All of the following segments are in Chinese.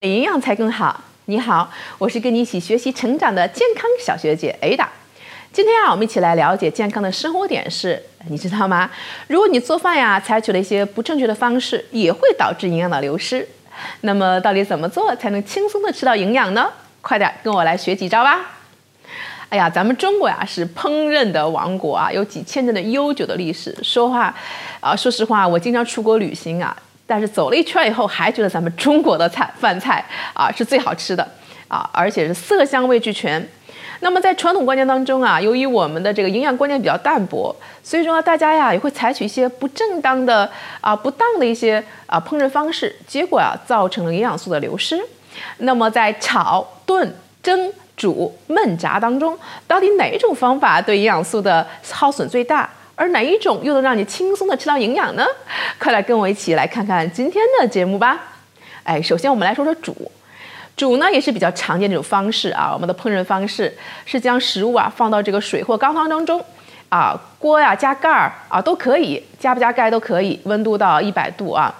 营养才更好。你好，我是跟你一起学习成长的健康小学姐 Ada。今天啊，我们一起来了解健康的生活点是，你知道吗？如果你做饭呀，采取了一些不正确的方式，也会导致营养的流失。那么，到底怎么做才能轻松的吃到营养呢？快点跟我来学几招吧！哎呀，咱们中国呀是烹饪的王国啊，有几千年的悠久的历史。说话啊，说实话，我经常出国旅行啊。但是走了一圈以后，还觉得咱们中国的菜饭菜啊是最好吃的啊，而且是色香味俱全。那么在传统观念当中啊，由于我们的这个营养观念比较淡薄，所以说大家呀也会采取一些不正当的啊、不当的一些啊烹饪方式，结果啊造成了营养素的流失。那么在炒、炖、蒸、煮、焖、炸当中，到底哪一种方法对营养素的耗损最大？而哪一种又能让你轻松的吃到营养呢？快来跟我一起来看看今天的节目吧。哎，首先我们来说说煮，煮呢也是比较常见的一种方式啊。我们的烹饪方式是将食物啊放到这个水或高汤当中，啊锅呀加盖儿啊都可以，加不加盖都可以，温度到一百度啊。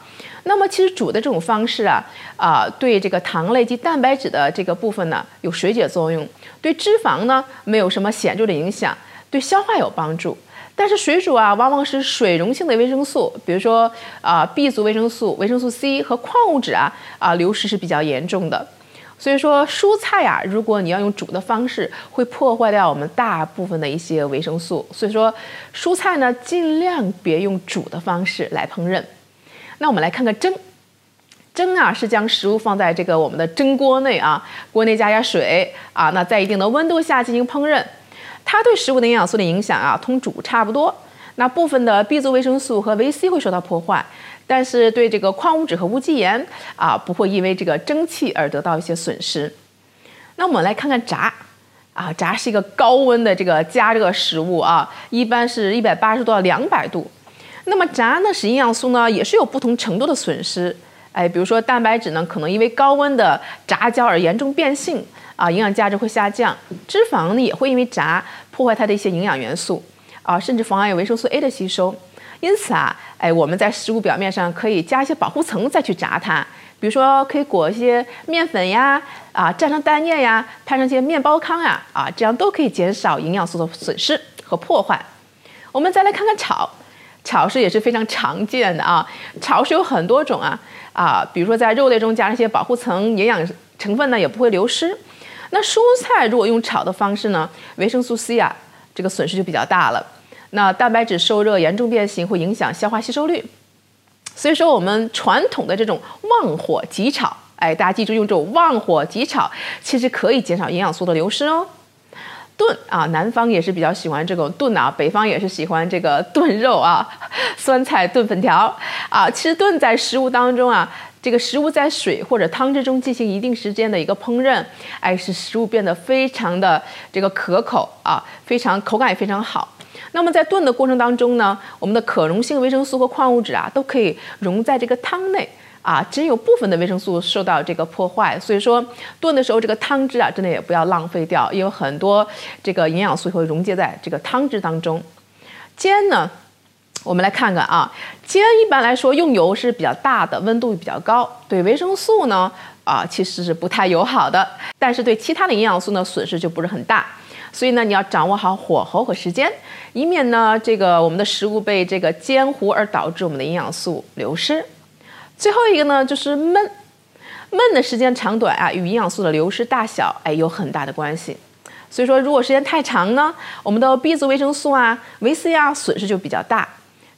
那么其实煮的这种方式啊啊对这个糖类及蛋白质的这个部分呢有水解作用，对脂肪呢没有什么显著的影响，对消化有帮助。但是水煮啊，往往是水溶性的维生素，比如说啊 B 族维生素、维生素 C 和矿物质啊啊流失是比较严重的。所以说蔬菜啊，如果你要用煮的方式，会破坏掉我们大部分的一些维生素。所以说蔬菜呢，尽量别用煮的方式来烹饪。那我们来看看蒸，蒸啊是将食物放在这个我们的蒸锅内啊，锅内加加水啊，那在一定的温度下进行烹饪。它对食物的营养素的影响啊，同煮差不多。那部分的 B 族维生素和维 C 会受到破坏，但是对这个矿物质和无机盐啊，不会因为这个蒸汽而得到一些损失。那我们来看看炸啊，炸是一个高温的这个加热食物啊，一般是一百八十度到两百度。那么炸呢，使营养素呢也是有不同程度的损失。哎，比如说蛋白质呢，可能因为高温的炸焦而严重变性。啊，营养价值会下降，脂肪呢也会因为炸破坏它的一些营养元素，啊，甚至妨碍维生素 A 的吸收。因此啊，哎，我们在食物表面上可以加一些保护层再去炸它，比如说可以裹一些面粉呀，啊，蘸上蛋液呀，拍上些面包糠呀，啊，这样都可以减少营养素的损失和破坏。我们再来看看炒，炒是也是非常常见的啊，炒是有很多种啊，啊，比如说在肉类中加上一些保护层，营养成分呢也不会流失。那蔬菜如果用炒的方式呢，维生素 C 啊，这个损失就比较大了。那蛋白质受热严重变形，会影响消化吸收率。所以说，我们传统的这种旺火急炒，哎，大家记住用这种旺火急炒，其实可以减少营养素的流失哦。炖啊，南方也是比较喜欢这种炖啊，北方也是喜欢这个炖肉啊，酸菜炖粉条啊。其实炖在食物当中啊。这个食物在水或者汤汁中进行一定时间的一个烹饪，哎，使食物变得非常的这个可口啊，非常口感也非常好。那么在炖的过程当中呢，我们的可溶性维生素和矿物质啊，都可以溶在这个汤内啊，只有部分的维生素受到这个破坏。所以说炖的时候，这个汤汁啊，真的也不要浪费掉，因为很多这个营养素会溶解在这个汤汁当中。煎呢？我们来看看啊，煎一般来说用油是比较大的，温度比较高，对维生素呢啊其实是不太友好的，但是对其他的营养素呢损失就不是很大，所以呢你要掌握好火候和时间，以免呢这个我们的食物被这个煎糊而导致我们的营养素流失。最后一个呢就是焖，焖的时间长短啊与营养素的流失大小哎有很大的关系，所以说如果时间太长呢，我们的 B 族维生素啊、维 C 啊损失就比较大。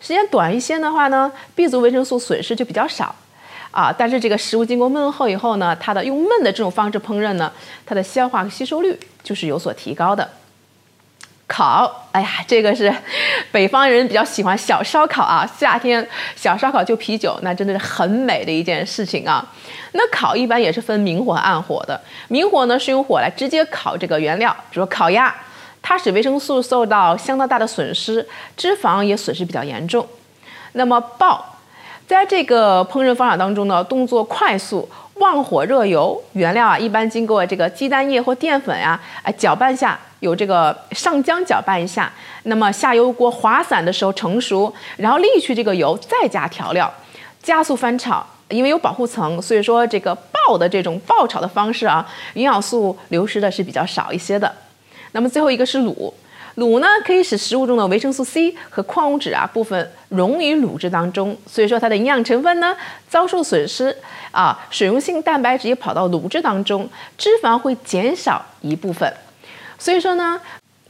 时间短一些的话呢，B 族维生素损失就比较少，啊，但是这个食物经过焖后以后呢，它的用焖的这种方式烹饪呢，它的消化吸收率就是有所提高的。烤，哎呀，这个是北方人比较喜欢小烧烤啊，夏天小烧烤就啤酒，那真的是很美的一件事情啊。那烤一般也是分明火和暗火的，明火呢是用火来直接烤这个原料，比如烤鸭。它使维生素受到相当大的损失，脂肪也损失比较严重。那么爆，在这个烹饪方法当中呢，动作快速，旺火热油，原料啊一般经过这个鸡蛋液或淀粉呀，哎搅拌下，有这个上浆搅拌一下，那么下油锅滑散的时候成熟，然后沥去这个油，再加调料，加速翻炒，因为有保护层，所以说这个爆的这种爆炒的方式啊，营养素流失的是比较少一些的。那么最后一个是卤，卤呢可以使食物中的维生素 C 和矿物质啊部分溶于卤汁当中，所以说它的营养成分呢遭受损失啊，水溶性蛋白质也跑到卤汁当中，脂肪会减少一部分，所以说呢。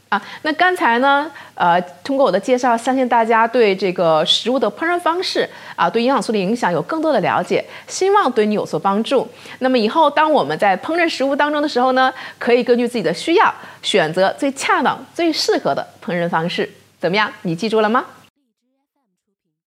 啊，那刚才呢，呃，通过我的介绍，相信大家对这个食物的烹饪方式啊，对营养素的影响有更多的了解，希望对你有所帮助。那么以后当我们在烹饪食物当中的时候呢，可以根据自己的需要，选择最恰当、最适合的烹饪方式，怎么样？你记住了吗？